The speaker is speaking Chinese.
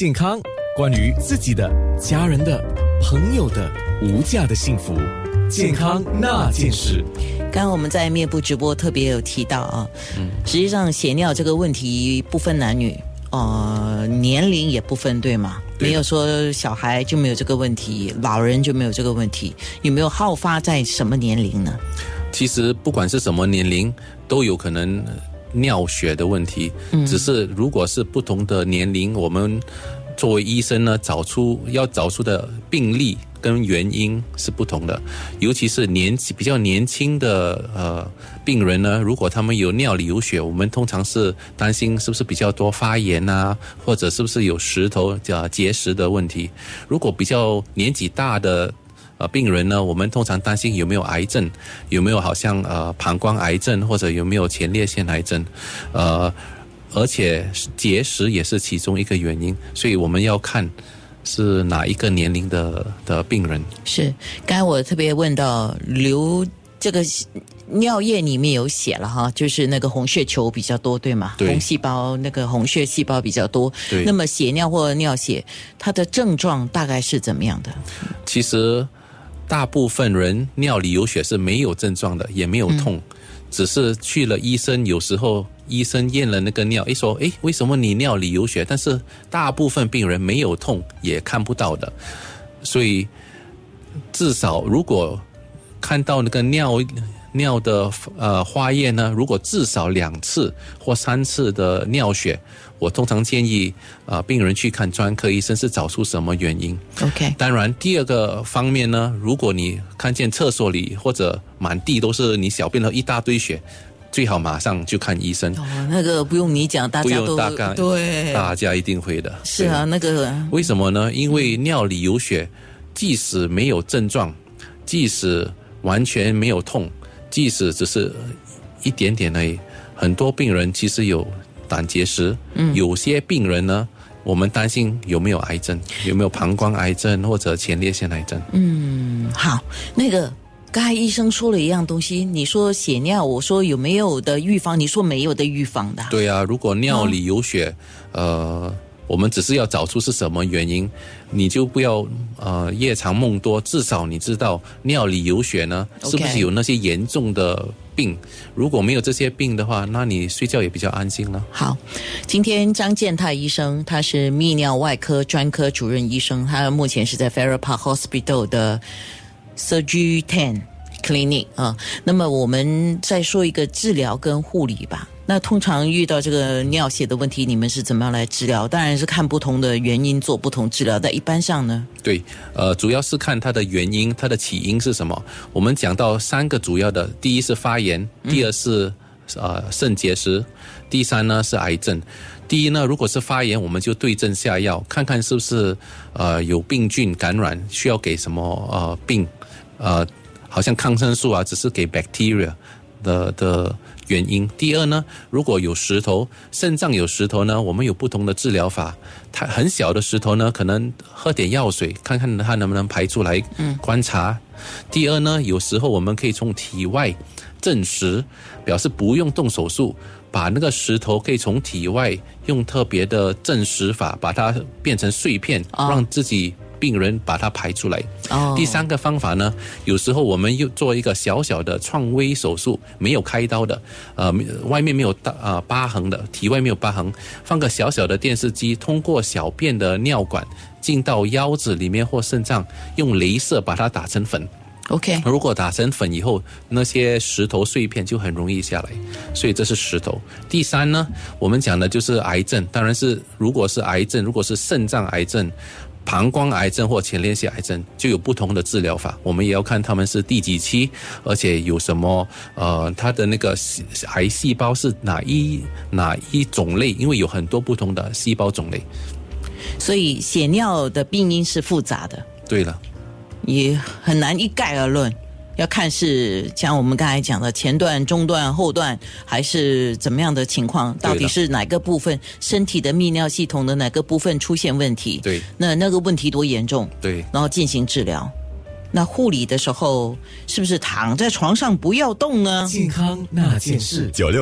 健康，关于自己的、家人的、朋友的无价的幸福，健康那件事。刚刚我们在面部直播特别有提到啊，嗯，实际上血尿这个问题不分男女，呃，年龄也不分，对吗？没有说小孩就没有这个问题，老人就没有这个问题，有没有好发在什么年龄呢？其实不管是什么年龄，都有可能。尿血的问题，只是如果是不同的年龄，我们作为医生呢，找出要找出的病例跟原因是不同的。尤其是年纪比较年轻的呃病人呢，如果他们有尿里有血，我们通常是担心是不是比较多发炎啊，或者是不是有石头叫结石的问题。如果比较年纪大的。呃，病人呢，我们通常担心有没有癌症，有没有好像呃膀胱癌症或者有没有前列腺癌症，呃，而且结石也是其中一个原因，所以我们要看是哪一个年龄的的病人。是，刚才我特别问到流这个尿液里面有血了哈，就是那个红血球比较多，对吗？对。红细胞那个红血细胞比较多。对。那么血尿或尿血，它的症状大概是怎么样的？其实。大部分人尿里有血是没有症状的，也没有痛，只是去了医生，有时候医生验了那个尿，一说，诶，为什么你尿里有血？但是大部分病人没有痛，也看不到的，所以至少如果看到那个尿。尿的呃化验呢，如果至少两次或三次的尿血，我通常建议啊病人去看专科医生，是找出什么原因。OK。当然，第二个方面呢，如果你看见厕所里或者满地都是你小便的一大堆血，最好马上就看医生。哦，那个不用你讲，大家都对，大家一定会的。是啊，那个为什么呢？因为尿里有血，即使没有症状，即使完全没有痛。即使只是一点点而已，很多病人其实有胆结石。嗯，有些病人呢，我们担心有没有癌症，有没有膀胱癌症或者前列腺癌症。嗯，好，那个刚才医生说了一样东西，你说血尿，我说有没有的预防，你说没有的预防的。对啊，如果尿里有血，呃。我们只是要找出是什么原因，你就不要呃夜长梦多，至少你知道尿里有血呢，是不是有那些严重的病？如果没有这些病的话，那你睡觉也比较安心了。好，今天张建泰医生，他是泌尿外科专科主任医生，他目前是在 Farrer Park Hospital 的 Surgery Ten Clinic 啊。那么我们再说一个治疗跟护理吧。那通常遇到这个尿血的问题，你们是怎么样来治疗？当然是看不同的原因做不同治疗。在一般上呢？对，呃，主要是看它的原因，它的起因是什么。我们讲到三个主要的，第一是发炎，第二是呃肾结石，第三呢是癌症。第一呢，如果是发炎，我们就对症下药，看看是不是呃有病菌感染，需要给什么呃病，呃，好像抗生素啊，只是给 bacteria 的的。原因。第二呢，如果有石头，肾脏有石头呢，我们有不同的治疗法。它很小的石头呢，可能喝点药水，看看它能不能排出来。嗯，观察。第二呢，有时候我们可以从体外证实，表示不用动手术，把那个石头可以从体外用特别的证实法把它变成碎片，让自己。病人把它排出来。哦。第三个方法呢，有时候我们又做一个小小的创微手术，没有开刀的，呃，外面没有大啊疤痕的，体外没有疤痕，放个小小的电视机，通过小便的尿管进到腰子里面或肾脏，用镭射把它打成粉。OK。如果打成粉以后，那些石头碎片就很容易下来。所以这是石头。第三呢，我们讲的就是癌症，当然是如果是癌症，如果是肾脏癌症。膀胱癌症或前列腺癌症就有不同的治疗法，我们也要看他们是第几期，而且有什么呃，他的那个癌细胞是哪一哪一种类，因为有很多不同的细胞种类。所以血尿的病因是复杂的。对了，也很难一概而论。要看是像我们刚才讲的前段、中段、后段，还是怎么样的情况？到底是哪个部分身体的泌尿系统的哪个部分出现问题？对，那那个问题多严重？对，然后进行治疗。那护理的时候，是不是躺在床上不要动呢？健康那件事，九六。